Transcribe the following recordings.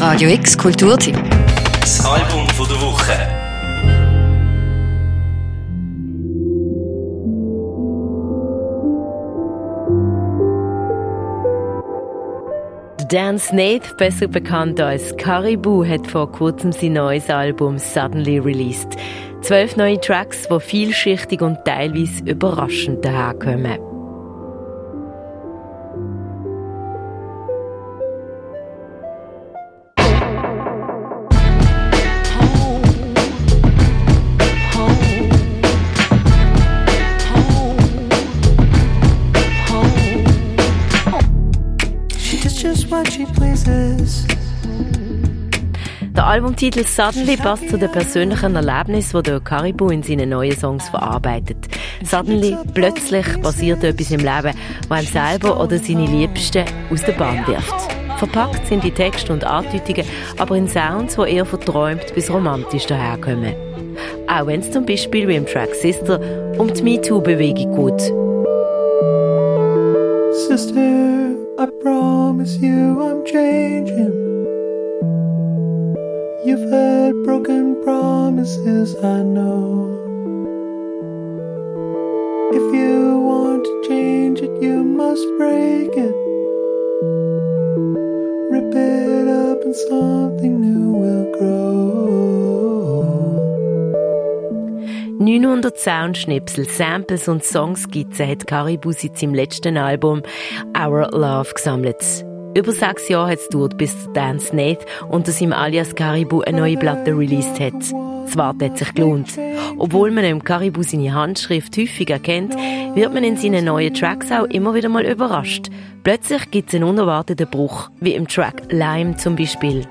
Radio X Kulturtipp. Das Album von der Woche. Dan Snaith, besser bekannt als Caribou, hat vor kurzem sein neues Album Suddenly released. Zwölf neue Tracks, die vielschichtig und teilweise überraschend daherkommen. Der Albumtitel Suddenly passt zu den persönlichen Erlebnissen, die der Caribou in seinen neuen Songs verarbeitet. Suddenly, plötzlich passiert etwas im Leben, das einem selber oder seine Liebsten aus der Bahn wirft. Verpackt sind die Texte und Andeutungen aber in Sounds, die eher verträumt bis romantisch daherkommen. Auch wenn es zum Beispiel wie im Track Sister um die MeToo-Bewegung geht. Sister, I promise you I'm changing. You've had broken promises, I know. If you want to change it, you must break it. Rip it up and something new will grow. 900 Soundschnipsel, Samples und Songskizzen hat Caribou seit seinem letzten Album Our Love gesammelt. Über sechs Jahre hat es gedauert, bis Dan Snaith unter seinem Alias Caribou eine neue Platte released hat. Das Warten hat sich gelohnt. Obwohl man im Caribou seine Handschrift häufig erkennt, wird man in seinen neuen Tracks auch immer wieder mal überrascht. Plötzlich gibt es einen unerwarteten Bruch, wie im Track Lime zum Beispiel.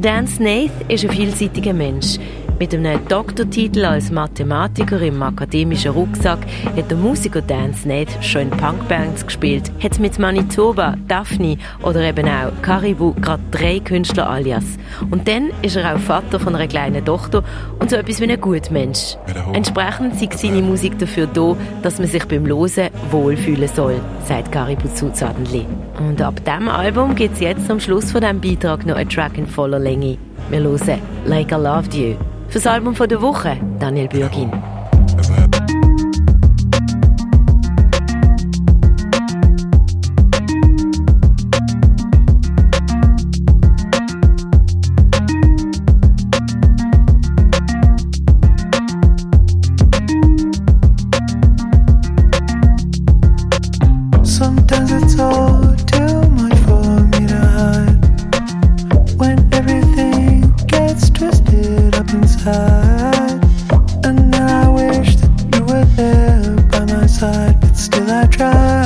Dan Snaith ist ein vielseitiger Mensch. Mit einem Doktortitel als Mathematiker im akademischen Rucksack hat der Musiker Dan Snaith schon in Punkbands gespielt, hat mit Manitoba, Daphne oder eben auch Caribou gerade drei Künstler alias. Und dann ist er auch Vater von einer kleinen Tochter und so etwas wie ein Gutmensch. Entsprechend sei seine Musik dafür da, dass man sich beim Losen wohlfühlen soll, sagt Caribou zu Suddenly. Und ab diesem Album gibt es jetzt am Schluss von diesem Beitrag noch einen Track in voller Länge. Wir hören Like I Loved You. Fürs Album von der Woche, Daniel Bürgin. Sometimes it's all but still I try.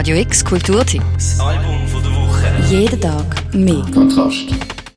Radio X Kulturtipp. Das Album von der Woche. Jeden Tag mehr. Kontrast.